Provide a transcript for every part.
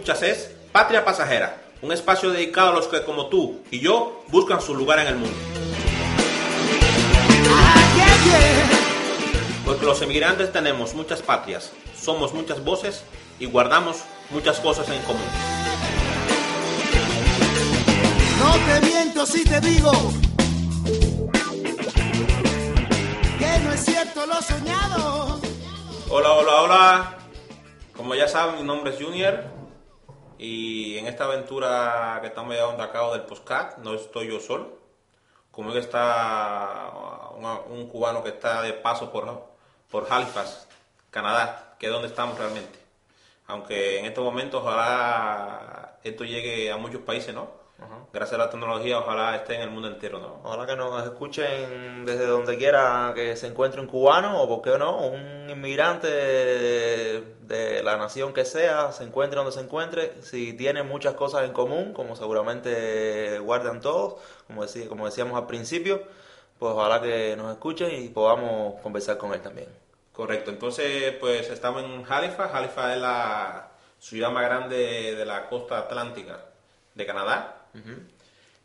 Escuchas es Patria Pasajera, un espacio dedicado a los que como tú y yo buscan su lugar en el mundo. Porque los emigrantes tenemos muchas patrias, somos muchas voces y guardamos muchas cosas en común. No te miento si te digo que no es cierto lo soñado. Hola, hola, hola. Como ya saben, mi nombre es Junior y en esta aventura que estamos llevando a cabo del postcat no estoy yo solo. Conmigo está un cubano que está de paso por, por Halifax, Canadá, que es donde estamos realmente. Aunque en estos momentos ojalá esto llegue a muchos países, ¿no? Gracias a la tecnología, ojalá esté en el mundo entero, ¿no? Ojalá que nos escuchen desde donde quiera que se encuentre un cubano o, por qué no, un inmigrante de, la nación que sea, se encuentre donde se encuentre. Si tiene muchas cosas en común, como seguramente guardan todos, como, decía, como decíamos al principio, pues ojalá que nos escuchen y podamos conversar con él también. Correcto, entonces pues estamos en Halifax. Halifax es la ciudad más grande de la costa atlántica de Canadá.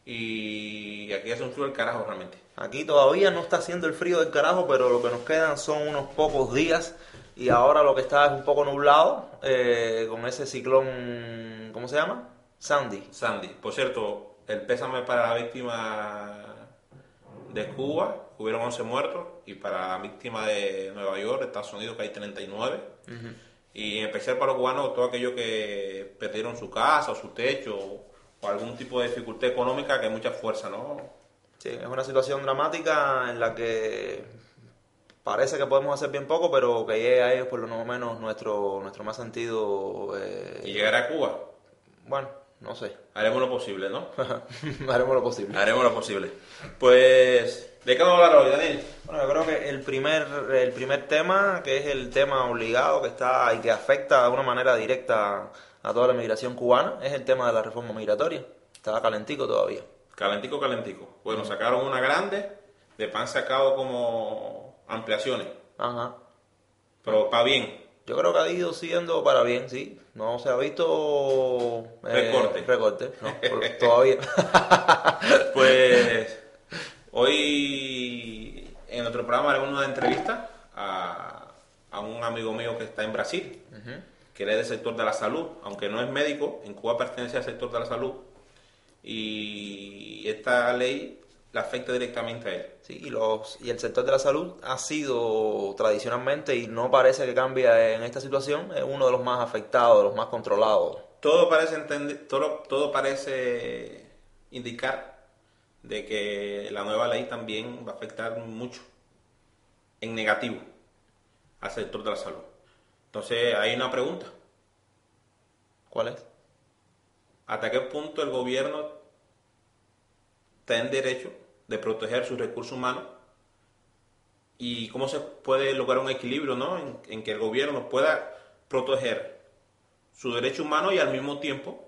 Y aquí hace un frío el carajo realmente. Aquí todavía no está haciendo el frío del carajo, pero lo que nos quedan son unos pocos días y ahora lo que está es un poco nublado eh, con ese ciclón, ¿cómo se llama? Sandy. Sandy, por cierto, el pésame para la víctima de Cuba, hubieron 11 muertos, y para la víctima de Nueva York, Estados Unidos, que hay 39. Y en especial para los cubanos, todos aquellos que perdieron su casa o su techo o algún tipo de dificultad económica que hay mucha fuerza, ¿no? Sí, es una situación dramática en la que parece que podemos hacer bien poco, pero que llegue a ellos por lo menos nuestro, nuestro más sentido... eh, Y llegar a Cuba, bueno, no sé. haremos lo posible, ¿no? Haremos lo posible. Haremos lo posible. Pues, ¿de qué vamos a hablar hoy, Daniel? Bueno, yo creo que el primer, el primer tema, que es el tema obligado que está y que afecta de una manera directa a toda la migración cubana, es el tema de la reforma migratoria. Está calentico todavía. Calentico, calentico. Bueno, sacaron una grande, de pan sacado como ampliaciones, Ajá. pero para bien. Yo creo que ha ido siendo para bien, sí. No se ha visto... eh, Recorte. Recorte, no, todavía. Pues, hoy en nuestro programa haremos una entrevista a, a un amigo mío que está en Brasil, que él es del sector de la salud, aunque no es médico, en Cuba pertenece al sector de la salud, y esta ley le afecta directamente a él. Sí, y, los, y el sector de la salud ha sido tradicionalmente, y no parece que cambie en esta situación, es uno de los más afectados, de los más controlados. todo parece entender, todo, todo parece indicar de que la nueva ley también va a afectar mucho en negativo al sector de la salud. Entonces hay una pregunta. ¿Cuál es? ¿Hasta qué punto el gobierno está en derecho de proteger sus recursos humanos? ¿Y cómo se puede lograr un equilibrio ¿no? en, que el gobierno pueda proteger su derecho humano y al mismo tiempo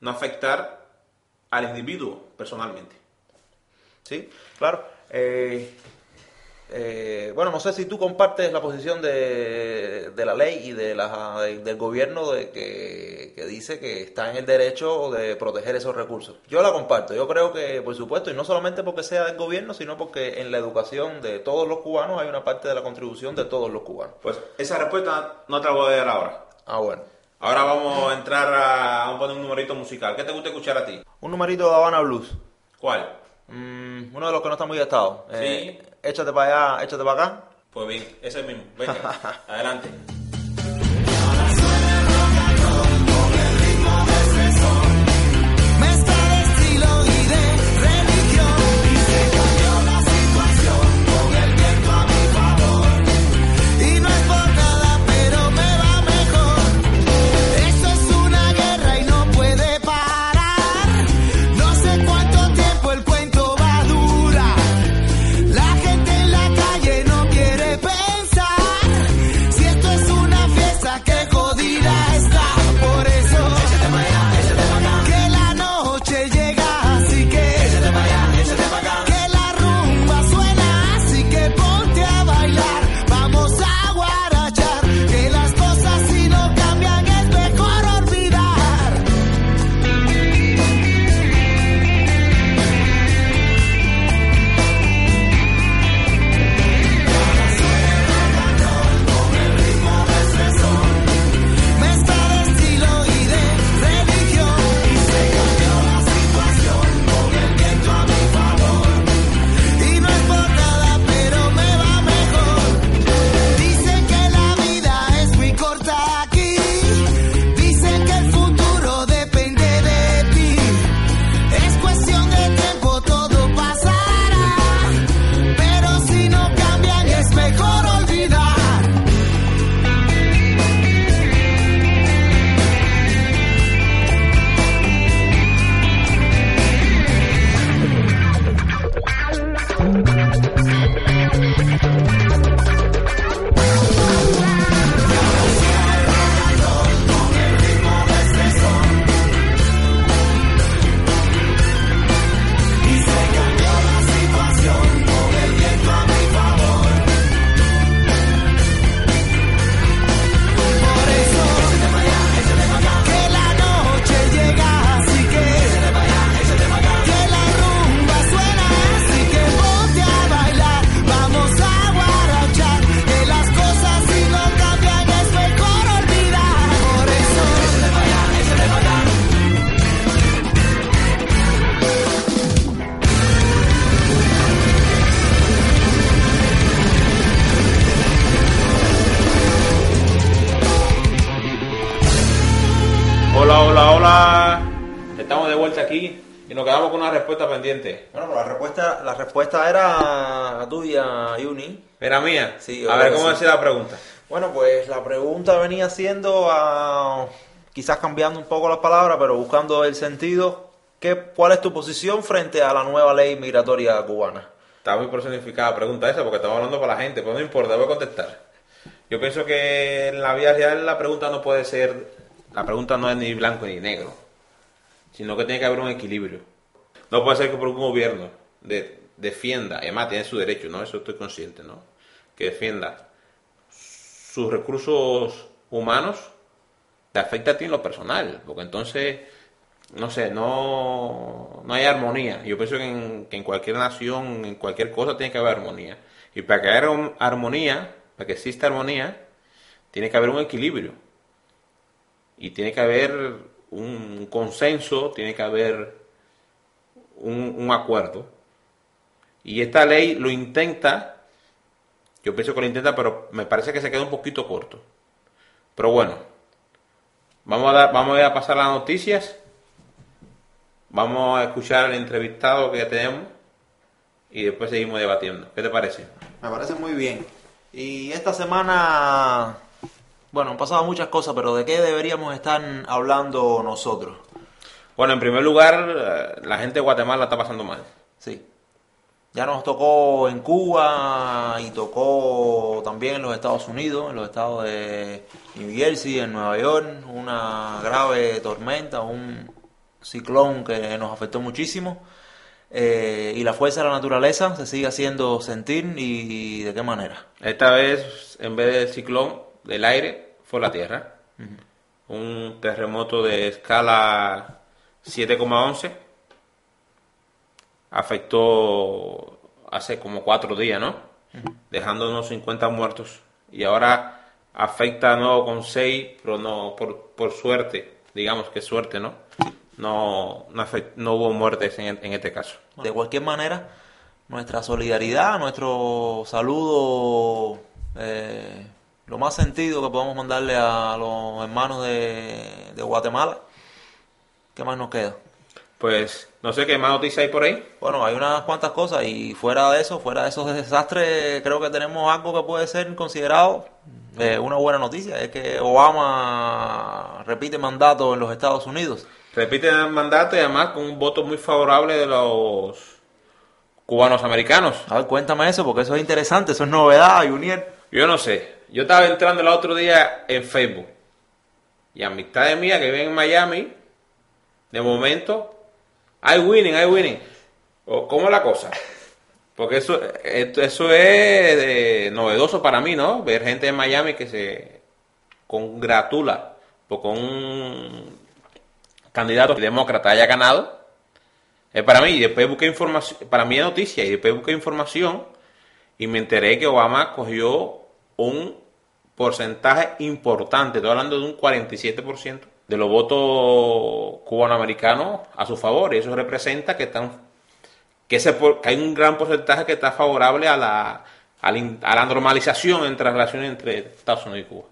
no afectar al individuo personalmente? Sí, claro. Eh, eh, bueno, no sé si tú compartes la posición de, de la ley y de la, de- del gobierno de que, que dice que está en el derecho de proteger esos recursos. Yo la comparto. Yo creo que, por supuesto, y no solamente porque sea del gobierno, sino porque en la educación de todos los cubanos hay una parte de la contribución de todos los cubanos. Pues esa respuesta no te la voy a dar ahora. Ah, bueno. Ahora vamos a entrar a, vamos a poner un numerito musical. ¿Qué te gusta escuchar a ti? Un numerito de Habana Blues. ¿Cuál? Mm, uno de los que no está muy gastado. Sí. échate para allá, échate para acá. Pues bien, ese mismo. Venga, adelante. Pendiente. Bueno, pues la respuesta, la respuesta era tuya, Uni. ¿Era mía? Sí, A ver, ¿cómo sí. decía la pregunta? Bueno, pues la pregunta venía siendo, ah, quizás cambiando un poco las palabras, pero buscando el sentido. ¿qué, ¿Cuál es tu posición frente a la nueva ley migratoria cubana? Está muy personificada la pregunta esa porque estamos hablando para la gente, pero no importa, voy a contestar. Yo pienso que en la vida real la pregunta no puede ser, la pregunta no es ni blanco ni negro, sino que tiene que haber un equilibrio. No puede ser que por un gobierno de- defienda, además tiene su derecho, ¿no? Eso estoy consciente, ¿no? Que defienda sus recursos humanos, te afecta a ti en lo personal, porque entonces no sé, no, no hay armonía. Yo pienso que en, que en cualquier nación, en cualquier cosa, tiene que haber armonía. Y para que haya armonía, para que exista armonía, tiene que haber un equilibrio. Y tiene que haber un consenso, tiene que haber un, acuerdo. Y esta ley lo intenta, yo pienso que lo intenta, pero me parece que se queda un poquito corto. Pero bueno, vamos a, dar, vamos a pasar las noticias. Vamos a escuchar al entrevistado que tenemos y después seguimos debatiendo. ¿Qué te parece? Me parece muy bien. Y esta semana, bueno, han pasado muchas cosas, pero ¿de qué deberíamos estar hablando nosotros? Bueno, en primer lugar, eh, la gente de Guatemala está pasando mal. Sí. Ya nos tocó en Cuba y tocó también en los Estados Unidos, en los estados de New Jersey, en Nueva York, una grave tormenta, un ciclón que nos afectó muchísimo. Eh, y la fuerza de la naturaleza se sigue haciendo sentir y de qué manera. Esta vez, en vez del ciclón del aire, fue la tierra. Un terremoto de escala 7,11 afectó hace como cuatro días, ¿no? Dejando unos 50 muertos. Y ahora afecta nuevo con 6, pero no, por, por suerte, digamos que suerte, ¿no? No, no, afect- no hubo muertes en, en este caso. De cualquier manera, nuestra solidaridad, nuestro saludo, eh, lo más sentido que podemos mandarle a los hermanos de, de Guatemala. ¿Qué más nos queda? Pues no sé qué más noticias hay por ahí. Bueno, hay unas cuantas cosas y fuera de eso, fuera de esos desastres, creo que tenemos algo que puede ser considerado eh, una buena noticia. Es que Obama repite mandato en los Estados Unidos. Repite el mandato y además con un voto muy favorable de los cubanos americanos. A ver, cuéntame eso, porque eso es interesante, eso es novedad, Junior. Yo no sé. Yo estaba entrando el otro día en Facebook. Y amistades mías que viven en Miami, de momento, hay winning, hay winning. ¿Cómo es la cosa? Porque eso, eso es eh, novedoso para mí, ¿no? Ver gente en Miami que se congratula porque un candidato demócrata haya ganado. Es para mí. Y después busqué información, para mí es noticia. Y después busqué información y me enteré que Obama cogió un porcentaje importante, estoy hablando de un 47% de los votos cubanoamericanos a su favor, y eso representa que están que, ese, que hay un gran porcentaje que está favorable a la, a la, a la normalización entre las relaciones entre Estados Unidos y Cuba.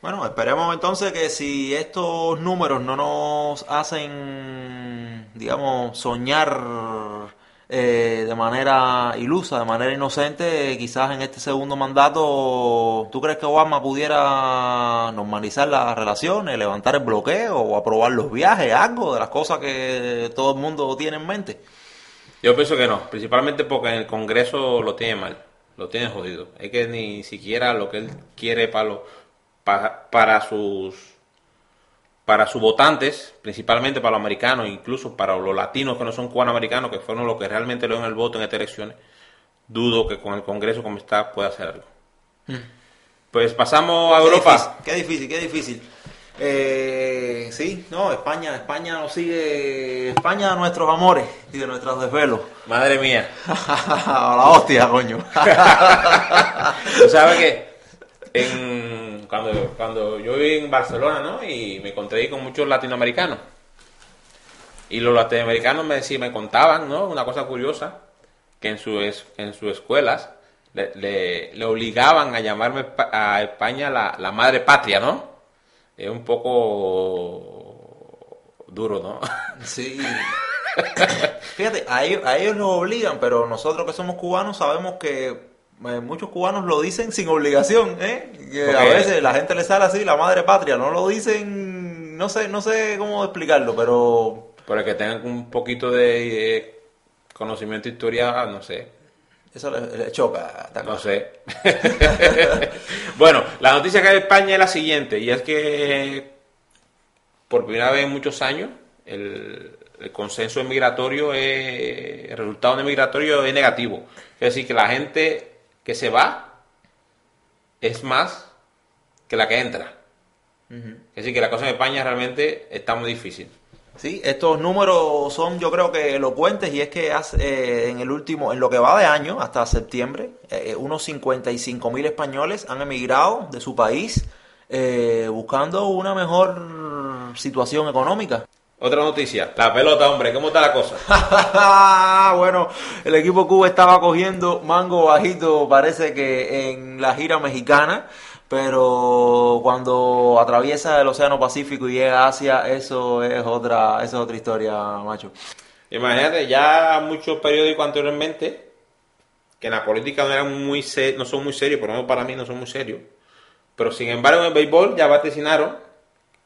Bueno, esperemos entonces que si estos números no nos hacen, digamos, soñar eh, de manera ilusa, de manera inocente, quizás en este segundo mandato, ¿tú crees que Obama pudiera normalizar las relaciones, levantar el bloqueo o aprobar los viajes, algo de las cosas que todo el mundo tiene en mente? Yo pienso que no, principalmente porque en el Congreso lo tiene mal, lo tiene jodido. Es que ni siquiera lo que él quiere para, lo- pa- para sus para sus votantes, principalmente para los americanos, incluso para los latinos que no son cubanoamericanos, que fueron los que realmente le dieron el voto en estas elecciones, dudo que con el Congreso como está pueda hacer algo. Pues pasamos a Europa. Qué difícil, qué difícil. Eh, sí, no, España, España nos sigue, España nuestros amores y de nuestros desvelos. Madre mía. A la hostia, coño. Tú sabes que en, cuando, cuando yo viví en Barcelona, ¿no? Y me encontré con muchos latinoamericanos. Y los latinoamericanos me decían, me contaban, ¿no? Una cosa curiosa, que en, su en sus escuelas le, obligaban a llamarme a España la, la madre patria, ¿no? Es un poco Duro, ¿no? Sí. Fíjate, a ellos, a ellos los obligan, pero nosotros que somos cubanos sabemos que muchos cubanos lo dicen sin obligación, ¿eh? Que a veces la gente le sale así, la madre patria, no lo dicen, no sé, no sé cómo explicarlo, pero Para que tengan un poquito de eh, conocimiento de historia, no sé. eso le, le choca. No sé. bueno, la noticia que hay de España es la siguiente, y es que por primera vez en muchos años el, el consenso migratorio, es, el resultado de migratorio es negativo. Es decir, que la gente que se va es más que la que entra. Es decir, que la cosa en España realmente está muy difícil. Sí, estos números son yo creo que elocuentes y es que hace, eh, en el último, en lo que va de año, hasta septiembre, eh, unos 55 mil españoles han emigrado de su país eh, buscando una mejor situación económica. Otra noticia, la pelota, hombre, ¿cómo está la cosa? bueno, el equipo Cuba estaba cogiendo mango bajito, parece que en la gira mexicana, pero cuando atraviesa el Océano Pacífico y llega a Asia, eso es otra, eso es otra historia, macho. Imagínate, ya muchos periódicos anteriormente, que en la política no, eran muy no son muy serios, por lo menos para mí no son muy serios, pero sin embargo en el béisbol ya vaticinaron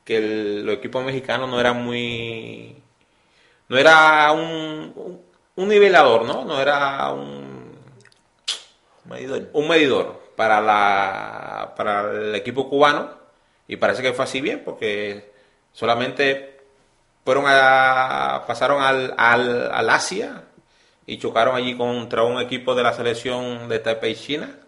que el- los equipos mexicanos no eran muy... no era un, un, un nivelador, ¿no? No era un, Medidor. un medidor para, la, para el equipo cubano y parece que fue así bien porque solamente fueron a, pasaron al, al, al Asia y chocaron allí contra un equipo de la selección de Taipei China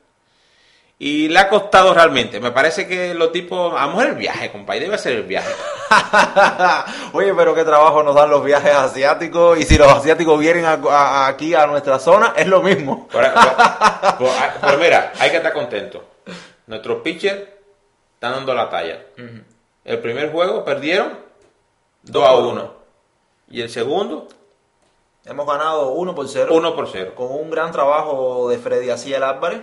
y le ha costado realmente me parece que los tipos a lo mejor el viaje compadre debe ser el viaje Oye, pero qué trabajo nos dan los viajes asiáticos y si los asiáticos vienen a- a- aquí a nuestra zona es lo mismo. Por- Pero mira, hay que estar contentos. Nuestros pitchers están dando la talla. El primer juego perdieron 2 a 1. Y el segundo, Hemos ganado 1 por 0. 1 por 0. con un gran trabajo de Freddy Aciel Álvarez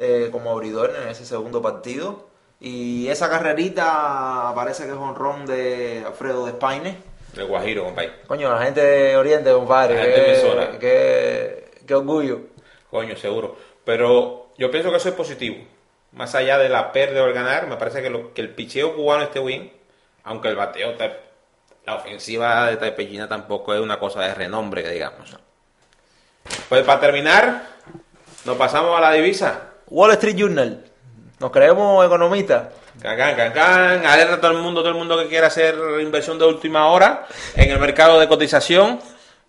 eh, como abridor en ese segundo partido. Y esa carrerita parece que es honrón de Alfredo Despaine. El Guajiro, compadre. Coño, la gente de Oriente, compadre. La gente qué, qué- qué orgullo. Coño, seguro. Pero yo pienso que eso es positivo. Más allá de la pérdida o el ganar, me parece que, lo, que el picheo cubano esté bien. Aunque el bateo, la ofensiva de Taipei tampoco es una cosa de renombre, que digamos. Pues para terminar, nos pasamos a la divisa. Wall Street Journal. Nos creemos economistas. Can, can, can, can. Alerta a todo el mundo, todo el mundo que quiera hacer inversión de última hora en el mercado de cotización,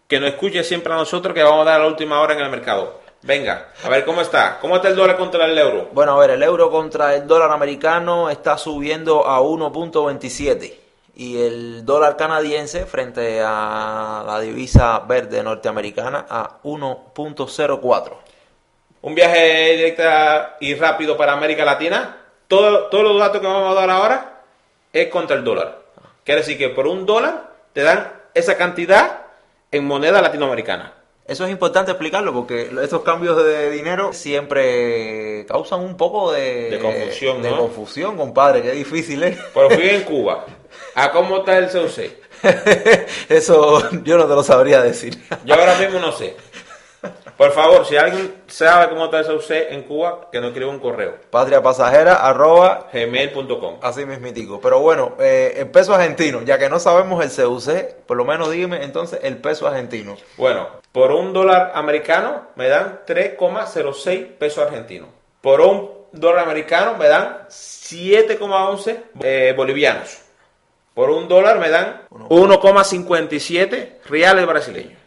que nos escuche siempre a nosotros, que vamos a dar la última hora en el mercado. Venga, a ver cómo está. ¿Cómo está el dólar contra el euro? Bueno, a ver, el euro contra el dólar americano está subiendo a 1.27 y el dólar canadiense frente a la divisa verde norteamericana a 1.04. Un viaje directa y rápido para América Latina. Todo, todos los datos que vamos a dar ahora es contra el dólar. Quiere decir que por un dólar te dan esa cantidad en moneda latinoamericana. Eso es importante explicarlo porque estos cambios de dinero siempre causan un poco de, De confusión, de ¿no? confusión, compadre, qué difícil es. Pero fui en Cuba. ¿A cómo está el CUC? Eso yo no te lo sabría decir. Yo ahora mismo no sé. Por favor, si alguien sabe cómo está el CUC en Cuba, que nos escriba un correo. Patria pasajera arroba gmail.com. Así mismitico. Pero bueno, eh, el peso argentino, ya que no sabemos el CUC, por lo menos dígame entonces el peso argentino. Bueno, por un dólar americano me dan 3,06 pesos argentinos. Por un dólar americano me dan 7,11 eh, bolivianos. Por un dólar me dan 1,57 reales brasileños.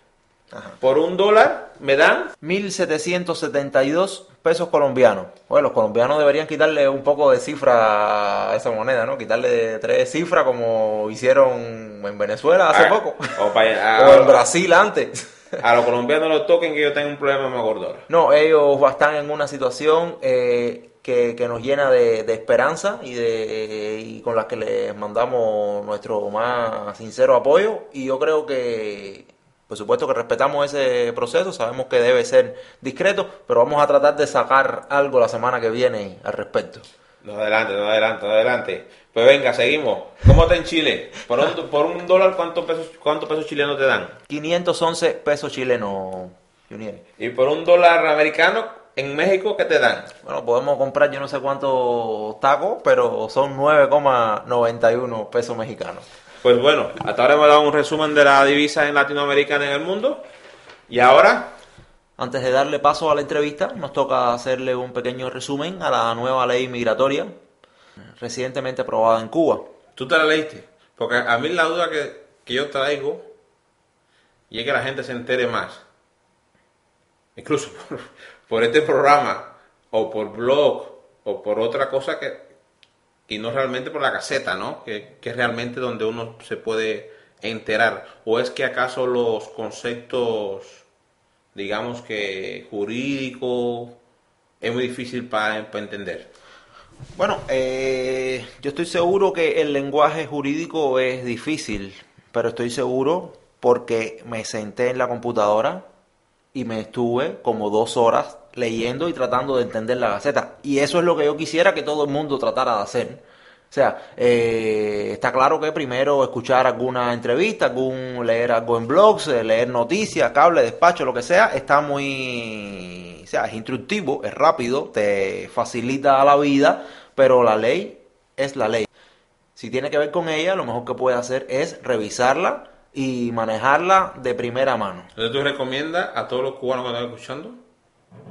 Por un dólar me dan 1772 pesos colombianos. Bueno, los colombianos deberían quitarle un poco de cifra a esa moneda, ¿no? Quitarle tres cifras como hicieron en Venezuela hace a- poco. O, en a, Brasil antes. a los colombianos los toquen que yo tengo un problema más gordo. No, ellos están en una situación eh, que, que nos llena de, de esperanza y, de, y con la que les mandamos nuestro más sincero apoyo. Y yo creo que, por supuesto que respetamos ese proceso, sabemos que debe ser discreto, pero vamos a tratar de sacar algo la semana que viene al respecto. No adelante, no adelante, no adelante. Pues venga, seguimos. ¿Cómo está en Chile? Por un, por un dólar, ¿cuántos pesos, ¿cuántos pesos chilenos te dan? 511 pesos chilenos, Junior. Y por un dólar americano, en México, ¿qué te dan? Bueno, podemos comprar yo no sé cuántos tacos, pero son 9,91 pesos mexicanos. Pues bueno, hasta ahora hemos dado un resumen de la divisa en latinoamericana en el mundo. Y ahora, Antes de darle paso a la entrevista, nos toca hacerle un pequeño resumen a la nueva ley migratoria recientemente aprobada en Cuba. tú te la leíste. Porque a mí la duda que, que yo traigo, y es que la gente se entere más, incluso por, por este programa, o por blog, o por otra cosa que, y no realmente por la caseta, ¿no? Que, que es realmente donde uno se puede enterar. ¿O es que acaso los conceptos, digamos que jurídicos, es muy difícil para entender? Bueno, eh, yo estoy seguro que el lenguaje jurídico es difícil, pero estoy seguro porque me senté en la computadora y me estuve como dos horas leyendo y tratando de entender la Gaceta. Y eso es lo que yo quisiera que todo el mundo tratara de hacer. O sea, eh, está claro que primero escuchar alguna entrevista, algún leer algo en blogs, eh, leer noticias, cable, despacho, lo que sea, está muy, o sea, es instructivo, es rápido, te facilita la vida, pero la ley es la ley. Si tiene que ver con ella, lo mejor que puede hacer es revisarla y manejarla de primera mano, Entonces tú recomiendas a todos los cubanos que están escuchando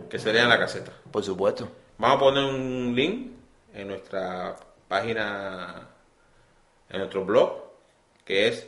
que se lean la caseta. por supuesto. Vamos a poner un link en nuestra página, en nuestro blog, que es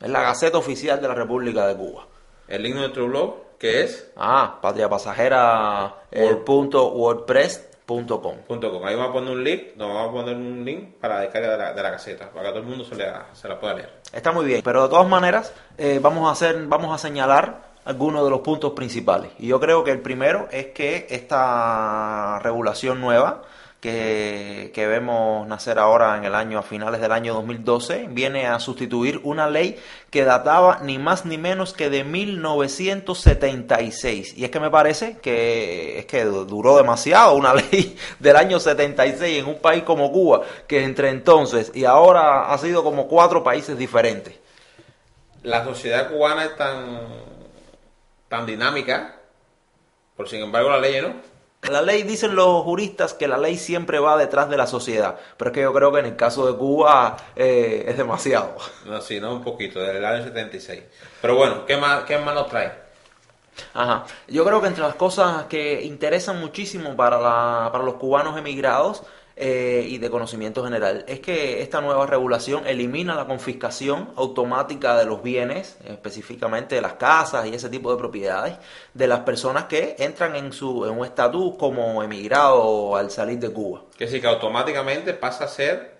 Es la Gaceta Oficial de la República de Cuba. el link de nuestro blog, que es Ah, Patria Pasajera, el punto wordpress.com. punto .com. Ahí vamos a poner un link, nos vamos a poner un link para la descarga de la, de la caseta, para que todo el mundo se, lea- se la pueda leer. Está muy bien, pero de todas maneras eh, vamos a hacer, vamos a señalar algunos de los puntos principales. Y yo creo que el primero es que esta regulación nueva que, que vemos nacer ahora en el año a finales del año 2012 viene a sustituir una ley que databa ni más ni menos que de 1976 y es que me parece que es que duró demasiado una ley del año 76 en un país como Cuba que entre entonces y ahora ha sido como cuatro países diferentes La sociedad cubana es tan, tan dinámica, por sin embargo la ley no. La ley, dicen los juristas, que la ley siempre va detrás de la sociedad, pero es que yo creo que en el caso de Cuba eh, es demasiado. No, sí, no un poquito, del año 76. Pero bueno, ¿qué más, qué más nos trae? Ajá. Yo creo que entre las cosas que interesan muchísimo para, la, para los cubanos emigrados eh, y de conocimiento general es que esta nueva regulación elimina la confiscación automática de los bienes, específicamente de las casas y ese tipo de propiedades, de las personas que entran en, su, en un estatus como emigrado al salir de Cuba. Que sí, que automáticamente pasa a ser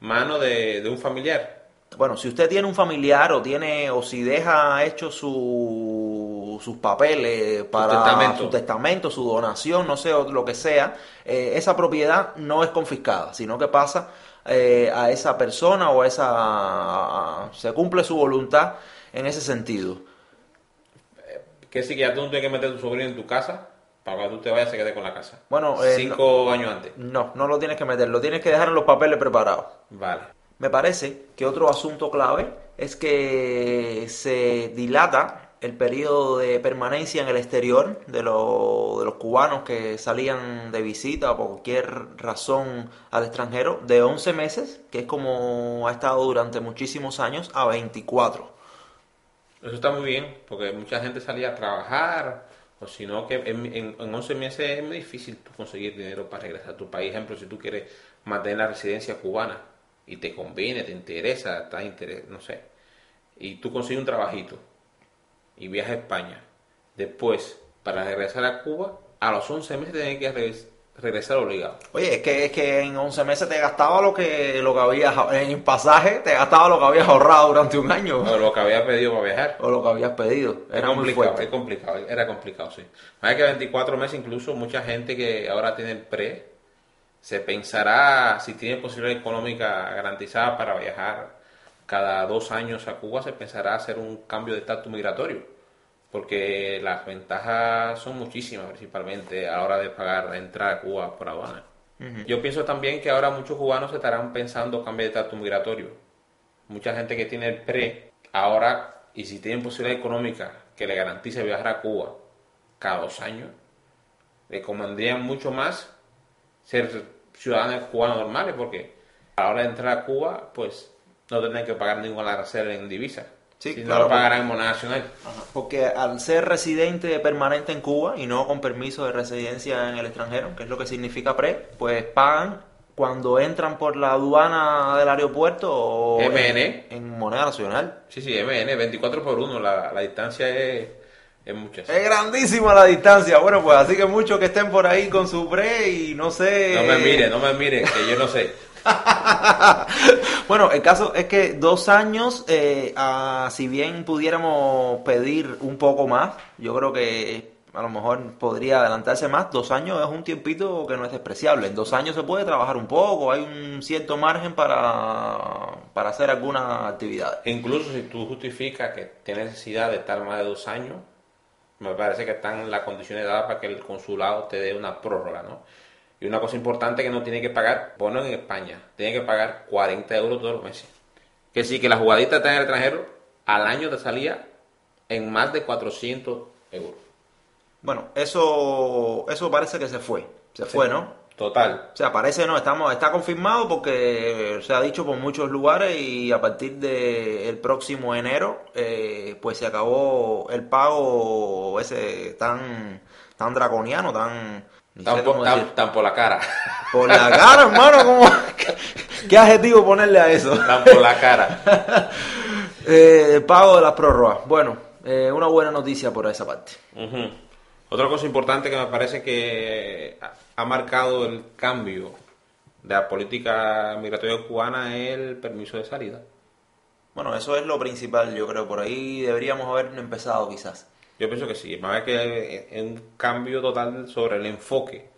mano de, de un familiar. Bueno, si usted tiene un familiar o tiene o si deja hecho su, sus papeles para testamento. su testamento, su donación, no sé, lo que sea, eh, esa propiedad no es confiscada, sino que pasa eh, a esa persona o a esa se cumple su voluntad en ese sentido. Que sí, que ya tú no tienes que meter a tu sobrino en tu casa para que tú te vayas se quede con la casa. Bueno, eh, Cinco años antes. No, no lo tienes que meter, lo tienes que dejar en los papeles preparados. Vale. Me parece que otro asunto clave es que se dilata el periodo de permanencia en el exterior de, lo- de los cubanos que salían de visita por cualquier razón al extranjero de 11 meses, que es como ha estado durante muchísimos años, a 24. Eso está muy bien, porque mucha gente salía a trabajar, o si no, que en, en, en 11 meses es muy difícil conseguir dinero para regresar a tu país. Ejemplo, si tú quieres mantener la residencia cubana y te conviene, te interesa, estás interes, no sé, y tú consigues un trabajito y viajas a España, después, para regresar a Cuba, a los 11 meses tienes que regres- regresar obligado. Oye, es que, es que en 11 meses te gastaba lo que, lo que habías, en pasaje te gastaba lo que habías ahorrado durante un año. O lo que había pedido para viajar. O lo que habías pedido. Es Era muy complicado, es complicado, era complicado, sí. Hay que 24 meses, incluso mucha gente que ahora tiene el pre, se pensará si tiene posibilidad económica garantizada para viajar cada dos años a Cuba, se pensará hacer un cambio de estatus migratorio, porque las ventajas son muchísimas, principalmente a la hora de pagar la entrada a Cuba por aduana. Yo pienso también que ahora muchos cubanos estarán pensando cambiar de estatus migratorio. Mucha gente que tiene el PRE, ahora, y si tienen posibilidad económica que le garantice viajar a Cuba cada dos años, le convendría mucho más ser ciudadanos cubanos normales, porque a la hora de entrar a Cuba, pues no tendrán que pagar ningún arancel en divisa. Sí, si claro, no lo pagarán en moneda nacional. Porque al ser residente permanente en Cuba y no con permiso de residencia en el extranjero, que es lo que significa PRE, pues pagan cuando entran por la aduana del aeropuerto o MN. En, en moneda nacional. Sí, sí, MN, 24 por 1, la, la distancia es, es mucha. Es grandísima la distancia. Bueno, pues así que muchos que estén por ahí con su PRE y no sé... No me mire, no me mire, que yo no sé. bueno, el caso es que dos años, eh, si bien pudiéramos pedir un poco más, yo creo que a lo mejor podría adelantarse más. Dos años es un tiempito que no es despreciable. En dos años se puede trabajar un poco, hay un cierto margen para, para hacer alguna actividad. Incluso si tú justificas que tienes necesidad de estar más de dos años, me parece que están las condiciones dadas para que el consulado te dé una prórroga, ¿no? Y una cosa importante que no tiene que pagar, bueno, en España, tiene que pagar 40 euros todos los meses. Que sí, que la jugadita está en el extranjero, al año te salía en más de 400 euros. Bueno, eso, eso parece que se fue. Se fue, ¿no? Total. O sea, parece no, estamos, está confirmado porque se ha dicho por muchos lugares y a partir del próximo enero, eh, pues se acabó el pago ese tan, tan draconiano, tan... Tan por, tan- tan por la cara. Por la cara, hermano, ¿cómo? ¿Qué adjetivo ponerle a eso? Tan por la cara. Eh, el pago de las prórrogas. Bueno, eh, una buena noticia por esa parte. Otra cosa importante que me parece que ha marcado el cambio de la política migratoria cubana es el permiso de salida. Bueno, eso es lo principal, yo creo. Por ahí deberíamos haber empezado quizás. Yo pienso que sí, más que es un cambio total sobre el enfoque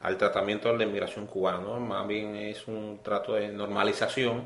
al tratamiento de la inmigración cubana, ¿no? Más bien es un trato de normalización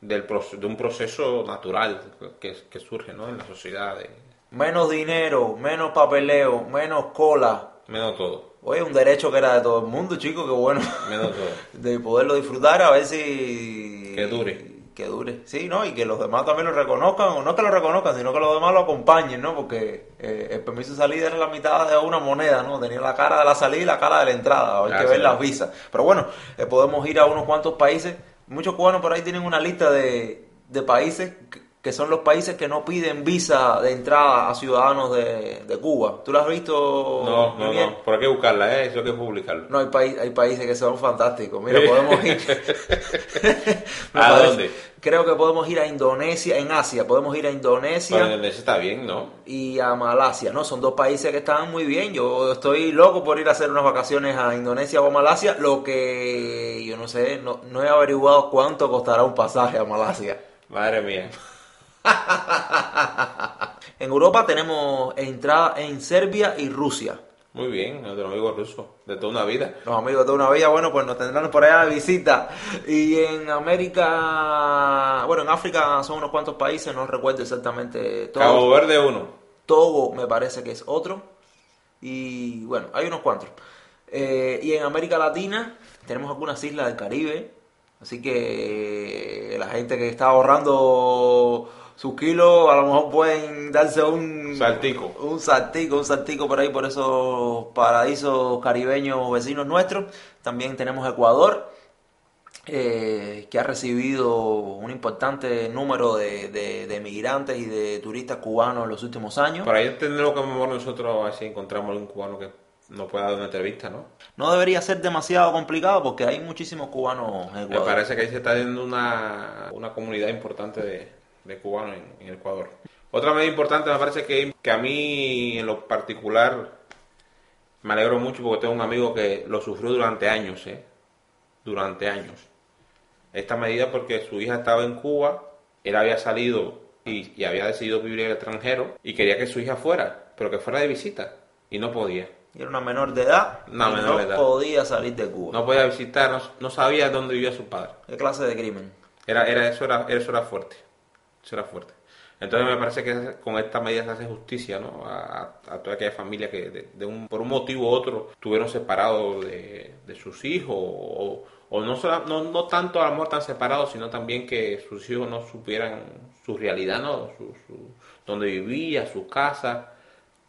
del de un proceso natural que, que surge, ¿no? En la sociedad, de, Menos dinero, menos papeleo, menos cola. menos todo, Oye, un derecho que era de todo el mundo, chicos, qué bueno. menos todo. De poderlo disfrutar, a ver si... Que dure. Que dure. Sí, ¿no? Y que los demás también lo reconozcan, o no que lo reconozcan, sino que los demás lo acompañen, ¿no? Porque eh, el permiso de salida era la mitad de una moneda, ¿no? Tenía la cara de la salida y la cara de la entrada, hay que Gracias. ver las visas. Pero bueno, eh, podemos ir a unos cuantos países. Muchos cubanos por ahí tienen una lista de, de países que, que son los países que no piden visa de entrada a ciudadanos de, de Cuba. ¿Tú lo has visto? No, no, no, pero hay que buscarla, ¿eh? Eso hay que publicarlo. No, hay, paí- hay países que son fantásticos. Mira, podemos ir. ¿A parece- dónde? Creo que podemos ir a Indonesia, en Asia. Podemos ir a Indonesia Bueno, eso está bien, ¿no? y a Malasia. No, son dos países que están muy bien. Yo estoy loco por ir a hacer unas vacaciones a Indonesia o a Malasia. Lo que yo no sé, no, no he averiguado cuánto costará un pasaje a Malasia. Madre mía. En Europa tenemos entrada en Serbia y Rusia. Muy bien, nuestro amigo ruso, de toda una vida. Los amigos de una vida, bueno, pues nos tendrán por allá de visita. Y en América, bueno, en África son unos cuantos países, no recuerdo exactamente todos. Cabo Verde uno. Togo me parece que es otro. Y bueno, hay unos cuantos. Eh, y en América Latina tenemos algunas islas del Caribe. Así que la gente que está ahorrando sus kilos a lo mejor pueden darse un Saltico. un saltico, un saltico por ahí por esos paraísos caribeños vecinos nuestros. También tenemos Ecuador, eh, que ha recibido un importante número de, de, de migrantes y de turistas cubanos en los últimos años. Por ahí tendremos que mover nosotros a ver si encontramos algún cubano que nos pueda dar una entrevista, ¿no? No debería ser demasiado complicado porque hay muchísimos cubanos en Me Ecuador. parece que ahí se está viendo una, una comunidad importante de, de cubanos en, en Ecuador. Otra medida importante me parece que, que a mí en lo particular me alegro mucho porque tengo un amigo que lo sufrió durante años, ¿eh? Durante años. Esta medida porque su hija estaba en Cuba, él había salido y, y había decidido vivir en el extranjero y quería que su hija fuera, pero que fuera de visita y no podía. Y Era una menor de edad y menor no de edad. podía salir de Cuba. No podía visitar, no, no sabía dónde vivía su padre. ¿Qué clase de crimen? Era, era, eso, era, eso era fuerte. Eso era fuerte. Entonces me parece que con esta medida se hace justicia ¿no? a, toda aquella familia que de, un, por un motivo u otro estuvieron separados de, de sus hijos o, no, no, no tanto a lo mejor tan separados, sino también que sus hijos no supieran su realidad, ¿no? Su, su- donde vivía, su casa,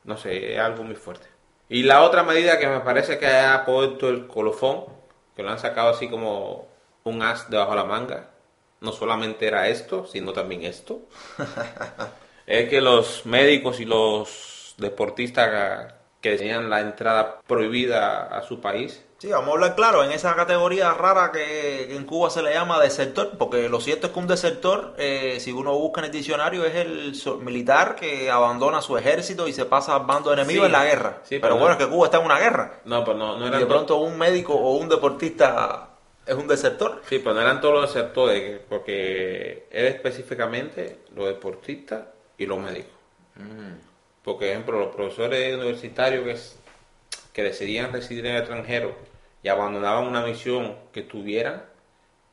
no sé, es algo muy fuerte. Y la otra medida que me parece que ha puesto el colofón, que lo han sacado así como un as debajo de la manga, no solamente era esto, sino también esto, es que los médicos y los deportistas que tenían la entrada prohibida a su país, Sí, vamos a hablar claro, en esa categoría rara que, en Cuba se le llama desertor, porque lo cierto es que un desertor, eh, si uno busca en el diccionario, es el militar que abandona su ejército y se pasa al bando enemigo Sí, en la guerra. sí, pero pero bueno, no- es que Cuba está en una guerra. no, pues no, no Y eran de to- pronto un médico o un deportista es un desertor. Sí, pero no eran todos los desertores, porque era específicamente los deportistas y los médicos. Por ejemplo, los profesores universitarios que, que decidían residir en el extranjero y abandonaban una misión que tuvieran,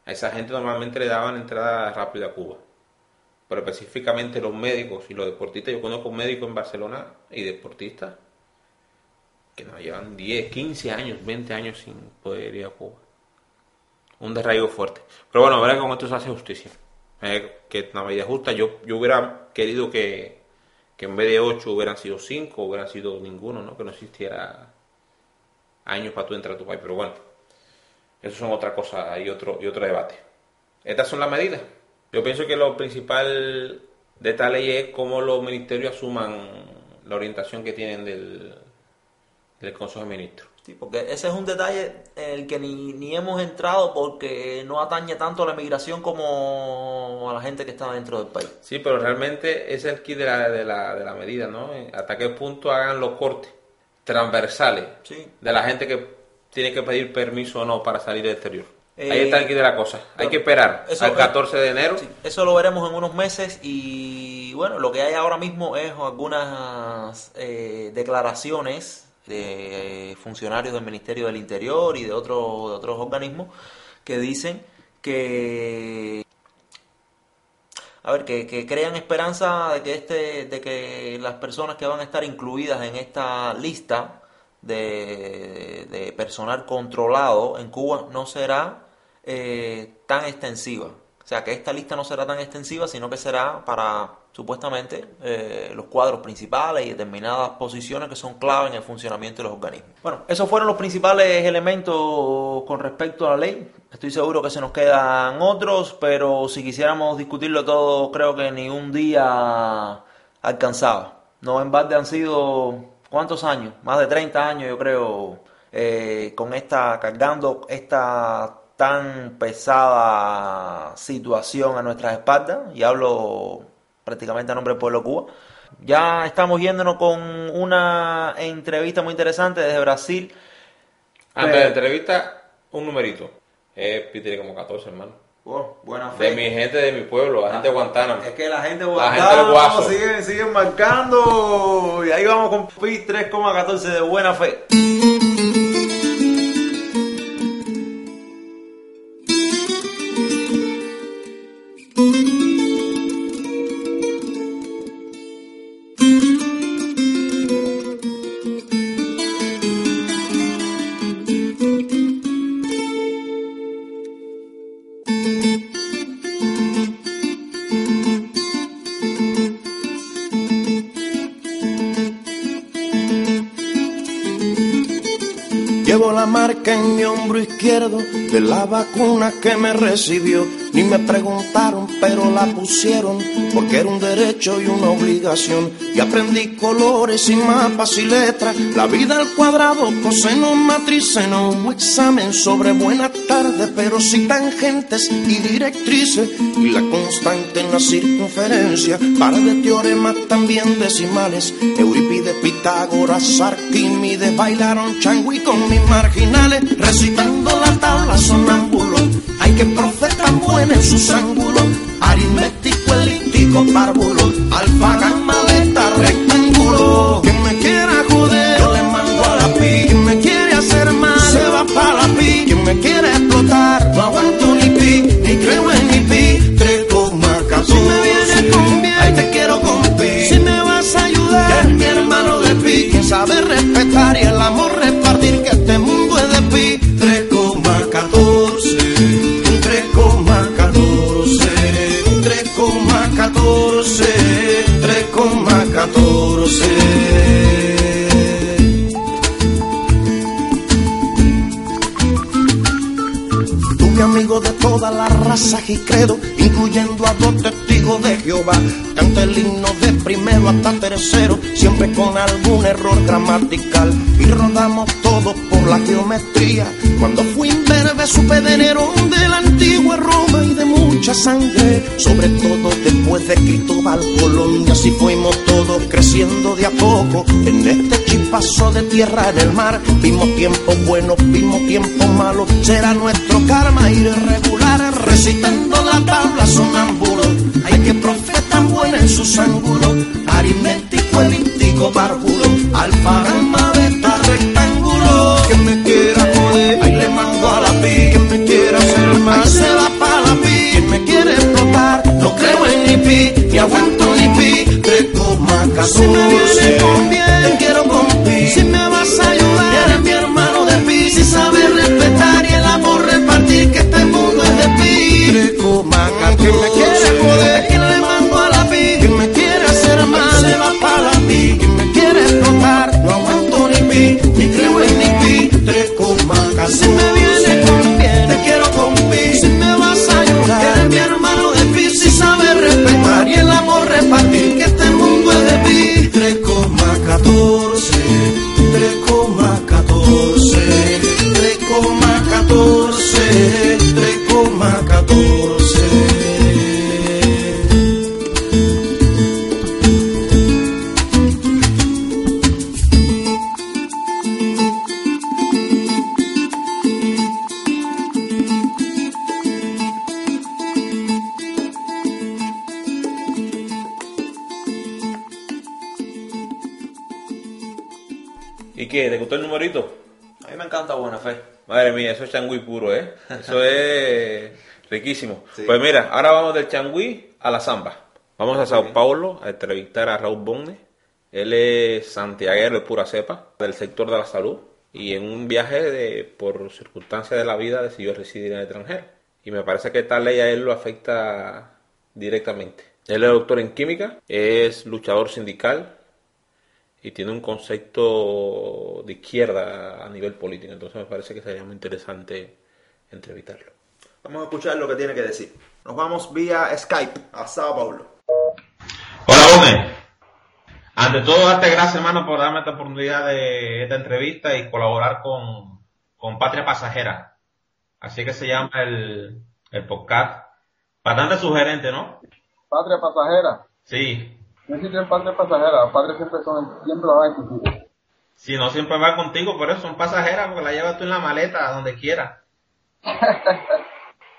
a esa gente normalmente le daban entrada rápida a Cuba. Pero específicamente los médicos y los deportistas, yo conozco médicos en Barcelona y deportistas que nos llevan 10, 15 años, 20 años sin poder ir a Cuba un desarraigo fuerte. Pero bueno, verá con esto se hace justicia. Eh, que es una medida justa. Yo, yo hubiera querido que, que en vez de 8 hubieran sido 5, hubieran sido ninguno, ¿no? Que no existiera años para tú entrar a tu país. Pero bueno, eso son otra cosa y otro, y otro debate. Estas son las medidas. Yo pienso que lo principal de esta ley es cómo los ministerios asuman la orientación que tienen del, del Consejo de Ministros. Sí, porque ese es un detalle en el que ni, ni hemos entrado porque no atañe tanto a la migración como a la gente que está dentro del país. Sí, pero realmente ese es el kit de la, de la, de la medida, ¿no? Hasta qué punto hagan los cortes transversales Sí. de la gente que tiene que pedir permiso o no para salir del exterior. Eh, Ahí está el kit de la cosa. Hay que esperar eso- al 14 de enero. Sí, eso lo veremos en unos meses y bueno, lo que hay ahora mismo es algunas eh, declaraciones de funcionarios del Ministerio del Interior y de, otro- de otros organismos que dicen que a ver, que, que crean esperanza de que este, de que las personas que van a estar incluidas en esta lista de, de personal controlado en Cuba no será eh, tan extensiva. O sea, que esta lista no será tan extensiva, sino que será para supuestamente eh, los cuadros principales y determinadas posiciones que son clave en el funcionamiento de los organismos. Bueno, esos fueron los principales elementos con respecto a la ley. Estoy seguro que se nos quedan otros, pero si quisiéramos discutirlo todo, creo que ni un día alcanzaba. No en balde han sido, ¿cuántos años? Más de 30 años, yo creo, eh, con esta, cargando esta tan pesada situación a nuestras espaldas, y hablo prácticamente a nombre del pueblo Cuba. Ya estamos yéndonos con una entrevista muy interesante desde Brasil. Antes de la entrevista, un numerito. Eh, tiene como 14, hermano. Oh, buena De mi gente de mi pueblo, la gente de Guantánamo. Es que la gente de La gente Guantánamo siguen, siguen marcando. Y ahí vamos con PIB 3,14 de buena fe. Hombro izquierdo de la vacuna que me recibió. Ni me preguntaron, pero la pusieron porque era un derecho y una obligación. Y aprendí colores y mapas y letras. La vida al cuadrado, coseno, matriceno. Un examen sobre buena tarde, pero sí tangentes y directrices. Y la constante en la circunferencia. Para de teoremas también decimales. Eurípides, Pitágoras, Arquímedes bailaron changui con mis marginales. Recitando la tabla sonámbulo. Hay que profe tan buena en sus ángulos. Aritmético, elíptico, párvulo. Alfa, gamma, beta, rectángulo. 3,14 Tuve amigos de todas las razas y credo, incluyendo a dos testigos de Jehová. Canta el himno de primero hasta tercero, siempre con algún error gramatical. Y rodamos todos por la geometría. Cuando fui imberbe supe de Nerón, de la antigua Roma y de mucha sangre. Sobre todo después de Cristóbal Colón, y así fuimos todos creciendo de a poco. En este chispazo de tierra en el mar, vimos tiempos buenos, vimos tiempos malos. Será nuestro karma ir irregular, recitando la tabla sonámbulo. Hay que profe tan buena en sus ángulos, aritmético, elíptico, bárbulo, alfa, gamma, beta, rectángulo. Que me quiera joder, ahí le mando a la pi, que me quiera hacer ahí se va pa' la pi, que me quiere explotar, no creo en ni pi, ni aguanto ni pi, 3,14. Si me viene con bien, te quiero con pi, si me vas a ayudar, eres mi hermano de pi, si sabes respetar y el amor repartir, que este mundo es de pi, 3,14. Que me quiere qué? ¿Te gustó el numerito? A mí me encanta Buena Fe. Madre mía, eso es changüí puro, ¿eh? Eso es riquísimo. Sí. Pues mira, ahora vamos del changüí a la zamba. Vamos a Sao Paulo a entrevistar a Raúl Bonne. Él es santiaguero de pura cepa, del sector de la salud. Y en un viaje de, por circunstancias de la vida decidió residir en el extranjero. Y me parece que esta ley a él lo afecta directamente. Él es doctor en química, es luchador sindical, y tiene un concepto de izquierda a nivel político. Entonces me parece que sería muy interesante entrevistarlo. Vamos a escuchar lo que tiene que decir. Nos vamos vía Skype a Sao Paulo. Hola, Gómez. Ante todo, darte gracias, hermano, por darme esta oportunidad de esta entrevista y colaborar con, con Patria Pasajera. Así que se llama el, el podcast. Bastante sugerente, ¿no? Patria pasajera. Sí. No existe patria pasajera. Los padres siempre son, siempre van existir. Si no siempre va contigo, por eso son pasajeras, porque la llevas tú en la maleta, donde quieras.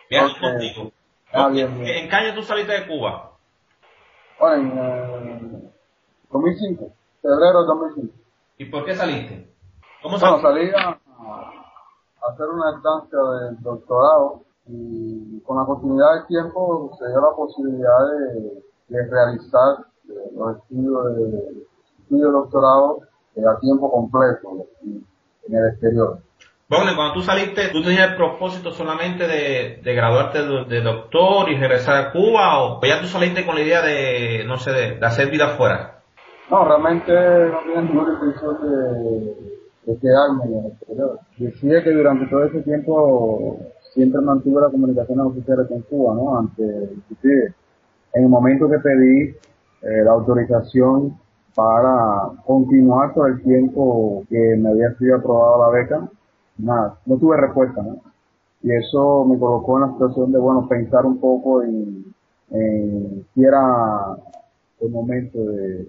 Viajas Ok. contigo. Ah, bien, bien. ¿En qué año tú saliste de Cuba? Bueno, en eh, 2005. Febrero de 2005. ¿Y por qué saliste? ¿Cómo Bueno, salí a, a hacer una estancia de doctorado y con la continuidad del tiempo se dio la posibilidad de, de realizar los estudios de, estudio doctorado eh, a tiempo completo en, el exterior. Bueno, cuando tú saliste, ¿tú tenías el propósito solamente de, de graduarte de, de doctor y regresar a Cuba o ya tú saliste con la idea de, no sé, de, de hacer vida afuera? No, realmente no tenía ninguna intención de, de quedarme en el exterior. Decía que durante todo ese tiempo siempre mantuve la comunicación oficial con Cuba, ¿no? Ante, inclusive, en el momento que pedí eh, la autorización para continuar por el tiempo que me había sido aprobada la beca, nada, no tuve respuesta, ¿no? Y eso me colocó en la situación de, bueno, pensar un poco en, en si era el momento de,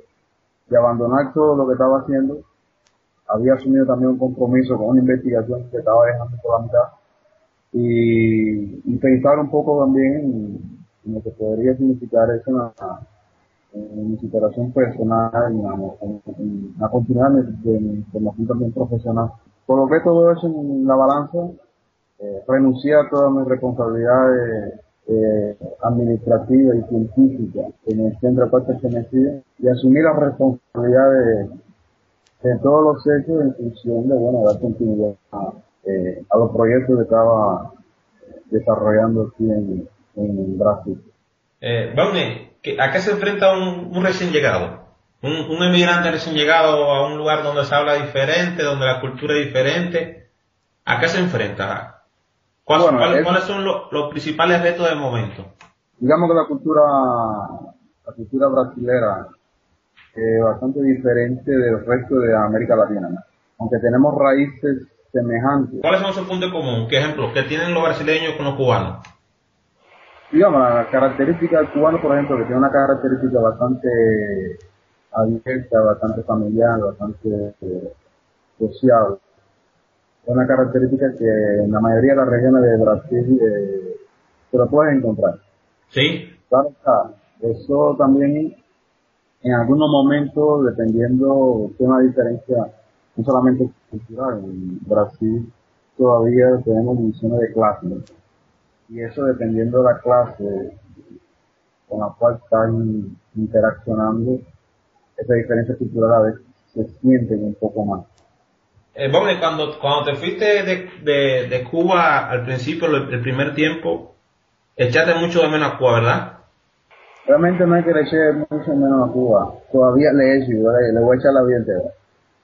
de abandonar todo lo que estaba haciendo. Había asumido también un compromiso con una investigación que estaba dejando por la mitad. Y, y pensar un poco también en, lo que podría significar eso en mi superación personal, en en- en la continuidad de, mi formación también profesional. Coloqué todo eso en la balanza, eh, renuncié a todas mis responsabilidades eh, administrativas y científicas en el centro de pertenecía y asumí la responsabilidad de, todos los hechos en función de, bueno, dar continuidad a, eh, los proyectos que estaba desarrollando aquí en, en Brasil. Eh, ¿a qué se enfrenta un, un recién llegado? Un, un, emigrante recién llegado a un lugar donde se habla diferente, donde la cultura es diferente. ¿A qué se enfrenta? ¿Cuáles, ¿cuáles son los, los principales retos del momento? Digamos que la cultura, la cultura brasilera es bastante diferente del resto de América Latina. Aunque tenemos raíces semejantes. ¿Cuáles son esos puntos comunes? ¿Qué ejemplo? ¿Qué tienen los brasileños con los cubanos? Digamos, la característica del cubano, por ejemplo, que tiene una característica bastante abierta, bastante familiar, bastante eh, social. Es una característica que en la mayoría de las regiones de Brasil eh, se lo puedes encontrar. Sí. Claro Eso también en algunos momentos, dependiendo, tiene una diferencia no solamente cultural. En Brasil todavía tenemos divisiones de clases. Y eso dependiendo de la clase con la cual están interaccionando, esa diferencia cultural a veces se sienten un poco más. Eh, cuando, cuando te fuiste de, de, de Cuba al principio, el, primer tiempo, echaste mucho de menos a Cuba, ¿verdad? Realmente no es que le eche mucho menos a Cuba. Todavía le echo, le voy a echar la vida entera.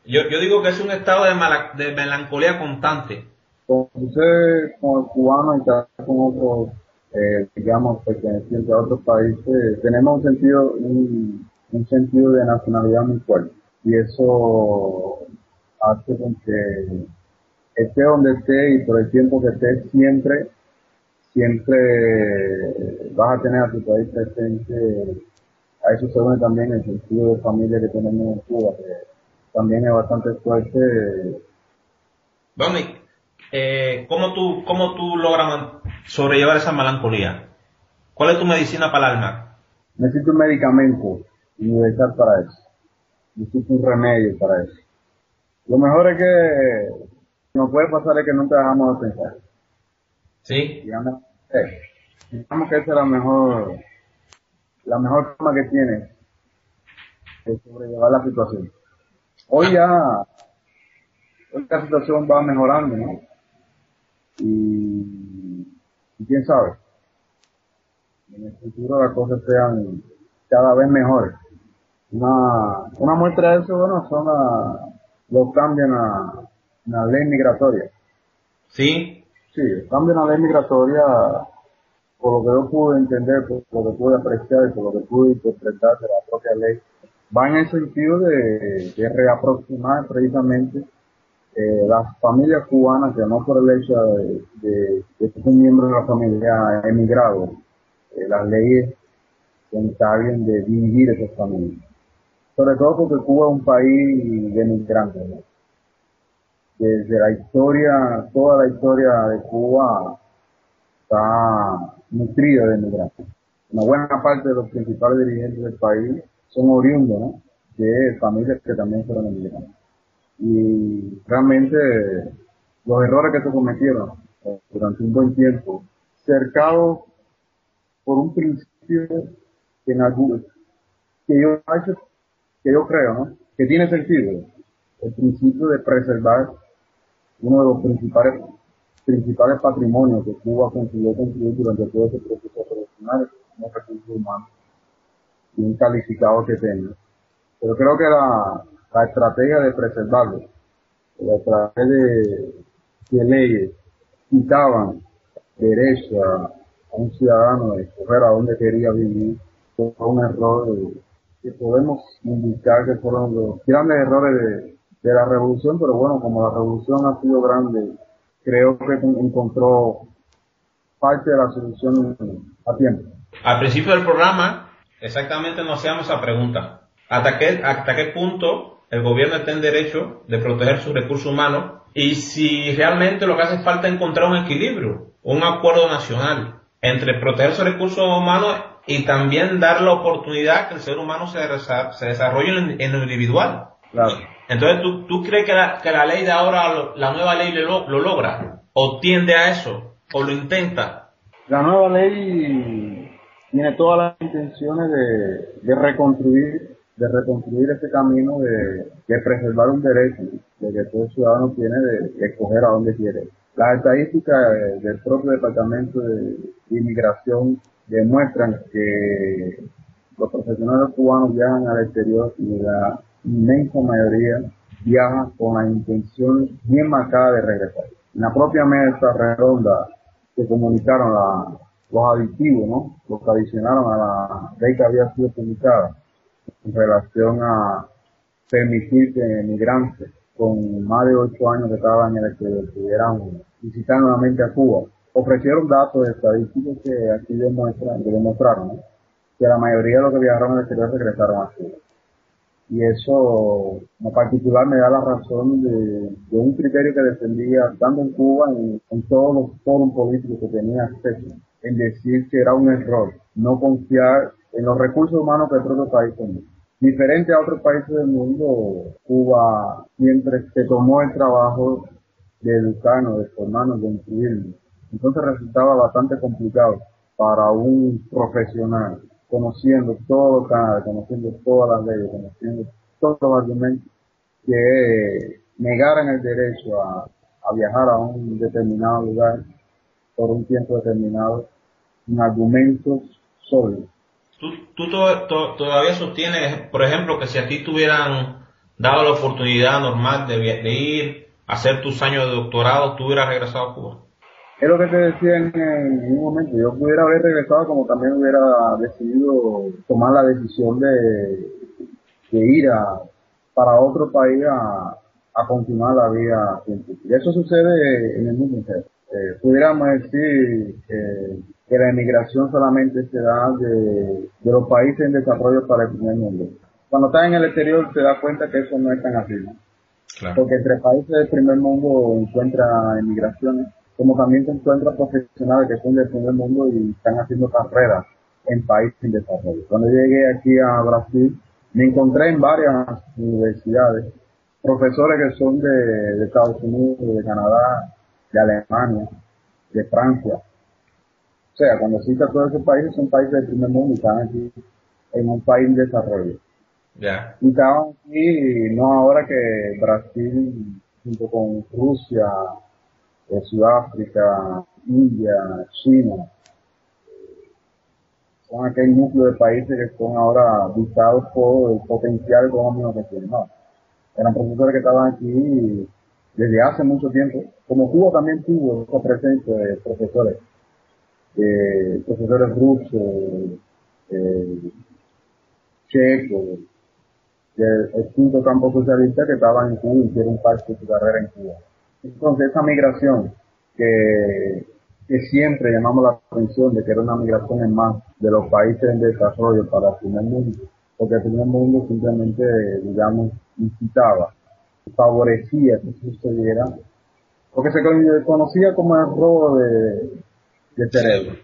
Yo, yo digo que es un estado de, de melancolía constante. Como usted, como cubano y con otros, eh, digamos, pertenecientes a otros países, tenemos un sentido, un, sentido de nacionalidad muy fuerte. Y eso hace con que esté donde esté y por el tiempo que esté, siempre, siempre vas a tener a tu país presente. A eso se une también el sentido de familia que tenemos en Cuba, que también es bastante fuerte. Donny, eh, ¿cómo, tú, ¿cómo tú logras sobrellevar esa melancolía? ¿Cuál es tu medicina para el alma? Necesito un medicamento universal para eso. Necesito un remedio para eso. Lo mejor es que no puede pasar es que nunca dejamos de pensar. Sí. Digamos, eh, digamos que esa es la mejor, la mejor forma que tiene de sobrellevar la situación. Hoy ya, hoy la situación va mejorando, ¿no? Y, y quién sabe, en el futuro las cosas sean cada vez mejores. Una, una muestra de eso, bueno, son los cambios en la, ley migratoria. Sí. Sí, el cambio en la ley migratoria, por lo que yo pude entender, por lo que pude apreciar y por lo que pude interpretar de la propia ley, va en el sentido de, de reaproximar precisamente eh, las familias cubanas que no por el hecho de, de, de ser miembro de la familia emigrado, eh, las leyes se encarguen de dividir esas familias sobre todo porque Cuba es un país de migrantes. Desde la historia, toda la historia de Cuba está nutrida de migrantes. Una buena parte de los principales dirigentes del país son oriundos de familias que también fueron emigrantes. Y realmente los errores que se cometieron durante un buen tiempo, cercados por un principio que en algún, que yo que yo creo. Que tiene sentido. El principio de preservar uno de los principales principales patrimonios que Cuba consiguió construir durante todo ese proceso profesional, como recursos humanos, bien calificado que tenga. Pero creo que la, la estrategia de preservarlo, la estrategia de, de leyes quitaban derecho a, un ciudadano de escoger a dónde quería vivir, fue un error que podemos indicar que fueron los grandes errores de, la revolución, pero bueno, como la revolución ha sido grande, creo que encontró parte de la solución a tiempo. Al principio del programa, exactamente nos hacíamos esa pregunta. ¿Hasta qué, hasta qué punto el gobierno está en derecho de proteger sus recursos humanos y si realmente lo que hace falta es encontrar un equilibrio, un acuerdo nacional entre proteger sus recursos humanos y también dar la oportunidad que el ser humano se, se desarrolle en, lo individual. Claro. Entonces, ¿tú, ¿tú crees que la, que la ley de ahora, la nueva ley lo, lo logra? ¿O tiende a eso? ¿O lo intenta? La nueva ley tiene todas las intenciones de, de reconstruir de reconstruir ese camino de, preservar un derecho de que todo ciudadano tiene de, escoger a dónde quiere. Las estadísticas del propio Departamento de Inmigración demuestran que los profesionales cubanos viajan al exterior y la inmensa mayoría viaja con la intención bien marcada de regresar. En la propia mesa redonda se comunicaron los aditivos, ¿no? Los que adicionaron a la ley que había sido publicada en relación a permitir que migrantes con más de ocho años que estaban en el que pudieran visitar nuevamente a Cuba. Ofrecieron datos estadísticos que aquí demuestran, que demostraron que la mayoría de los que viajaron al exterior regresaron a Cuba. Y eso, en particular, me da la razón de, un criterio que defendía tanto en Cuba y en todos los foros políticos que tenía acceso, en decir que era un error no confiar en los recursos humanos que otros países Diferente a otros países del mundo, Cuba siempre se tomó el trabajo de educarnos, de formarnos, de instruirnos. Entonces resultaba bastante complicado para un profesional, conociendo todo canales, conociendo todas las leyes, conociendo todos los argumentos, que negaran el derecho a, a viajar a un determinado lugar por un tiempo determinado, sin argumentos sólidos. ¿Tú, todavía sostienes, por ejemplo, que si a ti tuvieran dado la oportunidad normal de, ir a hacer tus años de doctorado, tú hubieras regresado a Cuba? Es lo que te decía en, un momento. Yo pudiera haber regresado como también hubiera decidido tomar la decisión de, ir a, para otro país a, continuar la vida científica. Y eso sucede en el mundo entero. Eh, pudiéramos decir que la emigración solamente se da de, los países en desarrollo para el primer mundo. Cuando estás en el exterior te das cuenta que eso no es tan así. Porque entre países del primer mundo encuentra emigraciones, como también se encuentra profesionales que son del primer mundo y están haciendo carreras en países en desarrollo. Cuando llegué aquí a Brasil, me encontré en varias universidades profesores que son de, de Estados Unidos, de Canadá, de Alemania, de Francia, o sea, cuando cita todos esos países, son países del primer mundo y están aquí en un país en desarrollo. Ya. Y estaban aquí, no ahora que Brasil, junto con Rusia, eh, Sudáfrica, India, China, son aquel núcleo de países que son ahora vistados por el potencial económico que tienen. No, eran profesores que estaban aquí desde hace mucho tiempo, como Cuba también tuvo esa presencia de profesores eh, profesores rusos, eh, checos, del quinto campo socialista que estaban en Cuba y hicieron parte de su carrera en Cuba. Entonces esa migración que, que siempre llamamos la atención de que era una migración en más de los países en desarrollo para el primer mundo, porque el primer mundo simplemente, digamos, incitaba, favorecía que sucediera, porque se conocía como el robo de, de cerebro.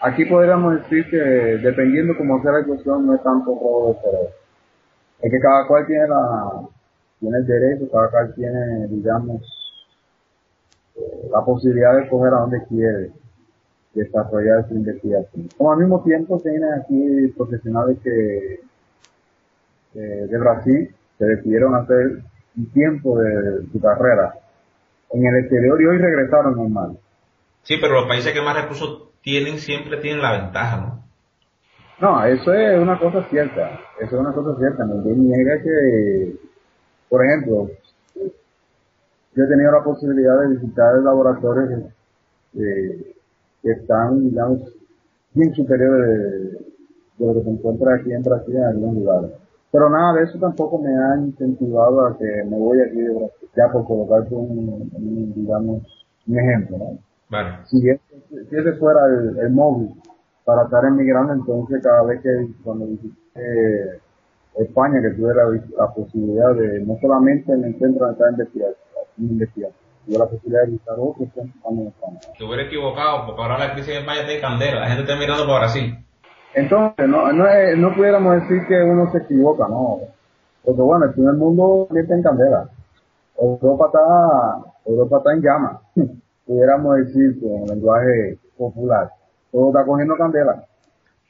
Aquí podríamos decir que dependiendo cómo sea la ecuación no es tanto robo de cerebro. Es que cada cual tiene la tiene el derecho, cada cual tiene, digamos, la posibilidad de escoger a donde quiere desarrollar su investigación. Como al mismo tiempo tiene aquí profesionales que de Brasil que decidieron hacer un tiempo de su carrera en el exterior y hoy regresaron normal. Sí, pero los países que más recursos tienen siempre tienen la ventaja, ¿no? No, eso es una cosa cierta. Eso es una cosa cierta. No niega que, por ejemplo, yo he tenido la posibilidad de visitar laboratorios que, están, digamos, bien superiores de, lo que se encuentra aquí en Brasil en algunos lugares. Pero nada de eso tampoco me ha incentivado a que me voy aquí de Brasil, ya por colocarte un digamos, un ejemplo, ¿no? Si, ese, fuera el, móvil para estar emigrando, entonces cada vez que cuando visité España, que tuve la, posibilidad de, no solamente en el centro de estar investigando, tuve la posibilidad de visitar otros centros en España. Te hubiera equivocado, porque ahora la crisis en España está candela, la gente está mirando por Brasil. Entonces, no, no, no pudiéramos decir que uno se equivoca, no. Porque bueno, el primer mundo está en candela. Europa está, Europa está en llamas. pudiéramos decir con lenguaje popular, todo está cogiendo candela.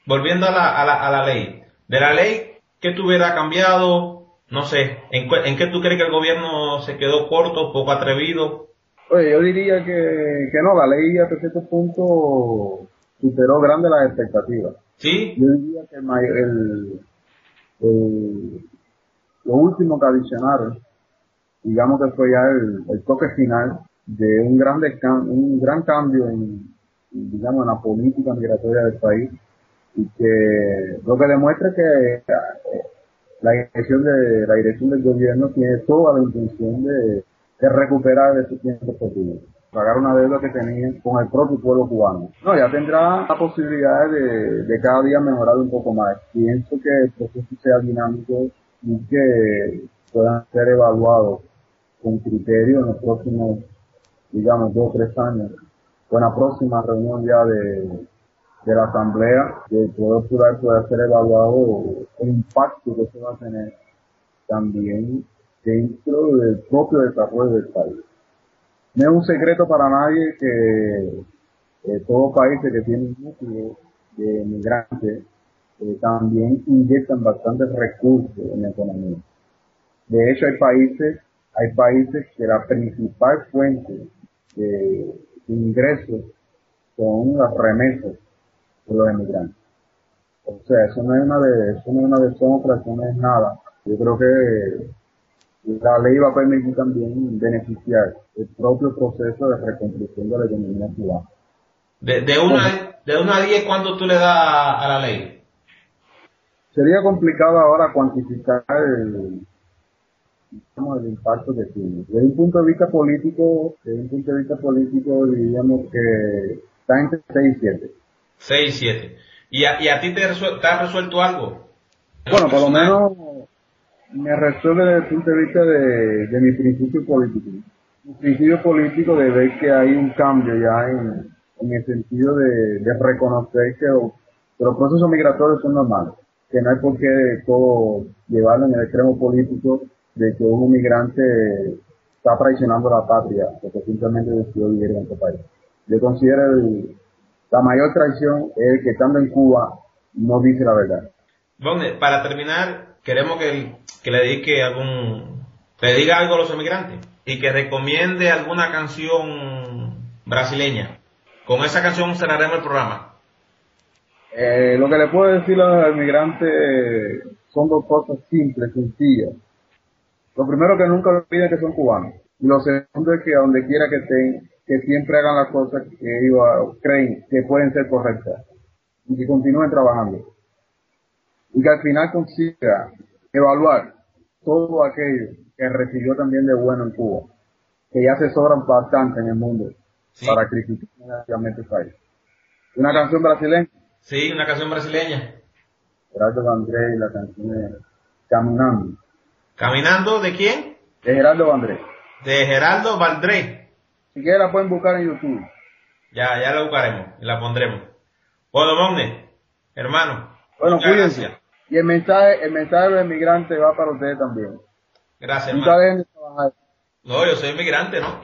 Volviendo a la, a la, a la ley, de la ley ¿qué tuviera cambiado? No sé, ¿en, ¿en qué tú crees que el gobierno se quedó corto, poco atrevido? Oye, yo diría que, que no, la ley hasta cierto punto superó grande las expectativas. ¿Sí? Yo diría que el, el, lo último que adicionaron, digamos que fue ya el, toque final de un, grande, un gran cambio en, digamos, en la política migratoria del país y que lo que demuestra que la dirección de la dirección del gobierno tiene toda la intención de, recuperar ese tiempo posible pagar una deuda que tenía con el propio pueblo cubano. No, ya tendrá la posibilidad de, de cada día mejorar un poco más. Pienso que el proceso sea dinámico y que puedan ser evaluados con criterio en los próximos, digamos, dos o tres años, con la próxima reunión ya de, de la Asamblea, que el Poder Plural pueda ser evaluado el impacto que se va a tener también dentro del propio desarrollo del país. No es un secreto para nadie que eh, todos países que tienen núcleo de migrantes eh, también inyectan bastantes recursos en la economía. De hecho, hay países, hay países que la principal fuente de, ingresos son las remesas de los emigrantes. O sea, eso no es una de, eso no es una deshonra, eso no es nada. Yo creo que la ley va a permitir también beneficiar el propio proceso de reconstrucción de la economía cubana. De, de, una, de una a diez, ¿cuánto tú le das a la ley? Sería complicado ahora cuantificar el, el impacto que tiene. Desde un punto de vista político, desde un punto de vista político diríamos que está entre 6 y 7. 6 y 7. ¿Y a, y a ti te, te ha resuelto algo? Bueno, por lo menos me resuelve desde el punto de vista de, de mi principio político. Mi principio político de ver que hay un cambio ya en, en el sentido de, de reconocer que, los procesos migratorios son normales, que no hay por qué todo llevarlo en el extremo político de que un migrante está traicionando la patria porque simplemente decidió vivir en otro país. Yo considero el, la mayor traición es que estando en Cuba no dice la verdad. ¿Dónde? Para terminar, queremos que, que le dedique algún, le diga algo a los emigrantes y que recomiende alguna canción brasileña. Con esa canción cerraremos el programa. Eh, lo que le puedo decir a los emigrantes son dos cosas simples, sencillas. Lo primero que nunca olviden que son cubanos. Y lo segundo es que a donde quiera que estén, que siempre hagan las cosas que ellos creen que pueden ser correctas. Y que continúen trabajando y que al final consiga evaluar todo aquello que recibió también de bueno en Cuba, que ya se sobran bastante en el mundo para criticar negativamente el país. ¿Una canción brasileña? Sí, una canción brasileña. Gerardo Vandré y la canción es Caminando. ¿Caminando de quién? De Gerardo Vandré. De Gerardo Vandré. Si quieren la pueden buscar en YouTube. Ya, ya la buscaremos y la pondremos. Bueno, Monde, hermano. Bueno, cuídense. Y el mensaje, el mensaje de migrante va para ustedes también. Gracias, Nunca dejen de trabajar. No, yo soy migrante, ¿no?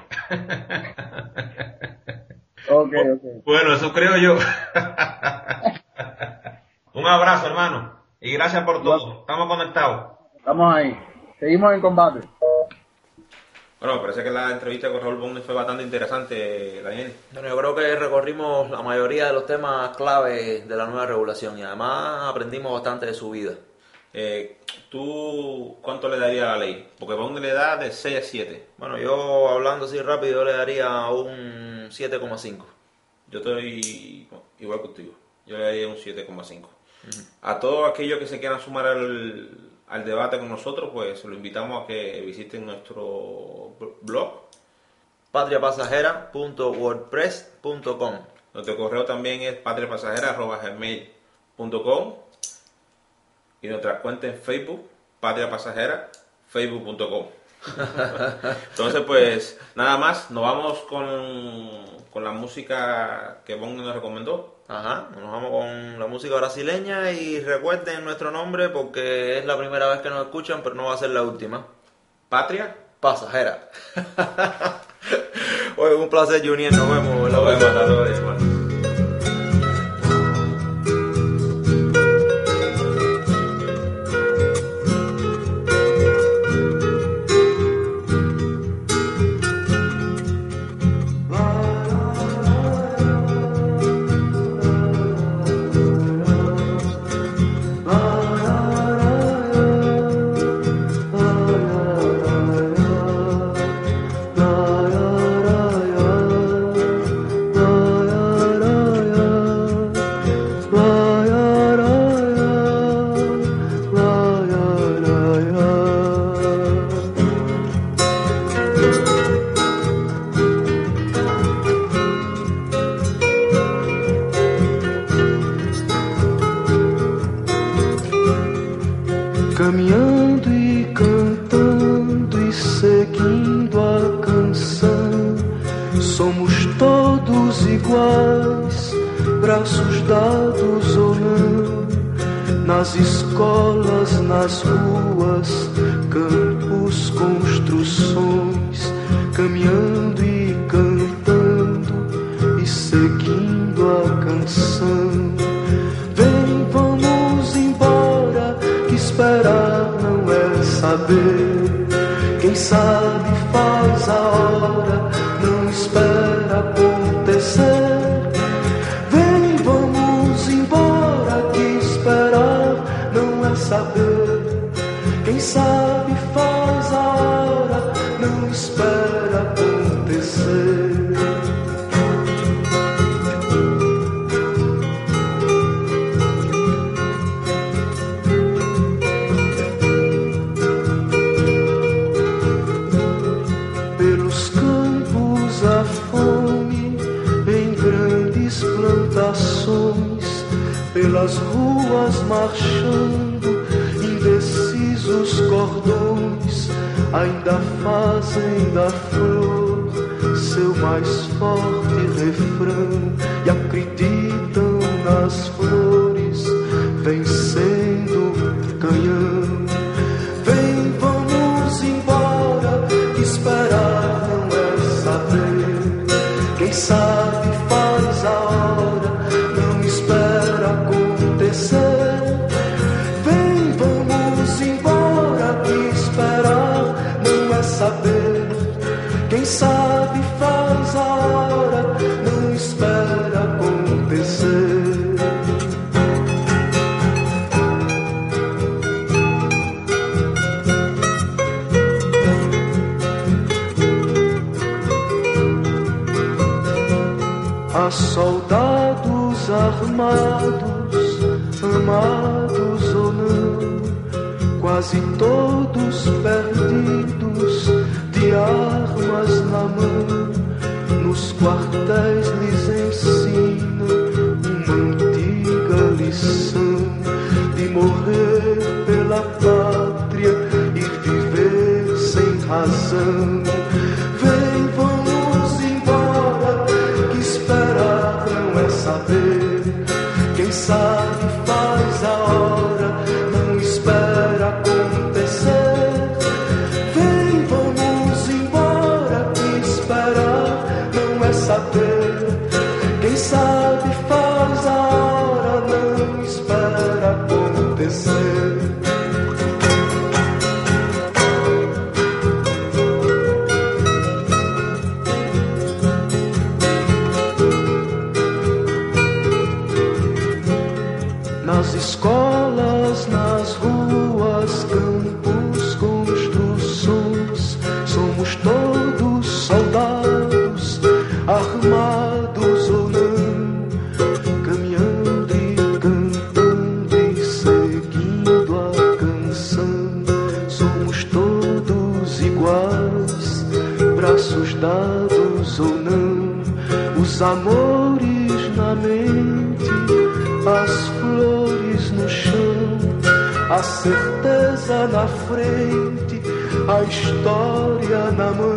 ok, ok. Bueno, eso creo yo. Un abrazo, hermano. Y gracias por todo. Estamos conectados. Estamos ahí. Seguimos en combate. Bueno, me parece que la entrevista con Raúl Bonne fue bastante interesante, Daniel. Bueno, yo creo que recorrimos la mayoría de los temas clave de la nueva regulación y además aprendimos bastante de su vida. Eh, ¿Tú cuánto le darías a la ley? Porque Bonne le da de 6 a 7. Bueno, yo hablando así rápido, yo le daría un 7,5. Yo estoy igual contigo. Yo le daría un 7,5. A todos aquellos que se quieran sumar al, al debate con nosotros, pues lo invitamos a que visiten nuestro blog patriapasajera.wordpress.com Nuestro correo también es patriapasajera.gmail.com y nuestra cuenta en Facebook, Patria Pasajera, facebook.com. Entonces, pues nada más, nos vamos con, con la música que Bong nos recomendó. Ajá, nos vamos con la música brasileña y recuerden nuestro nombre porque es la primera vez que nos escuchan, pero no va a ser la última. Patria Pasajera. Oye, un placer, Junior. Nos vemos. Nos vemos. flor seu mais forte refrão e acreditam nas flores. soldados armados, amados ou não, quase todos perdidos, de armas na mão, nos quartéis lhes ensina uma antiga lição de morrer pela pátria e viver sem razão. frente, a história na mão.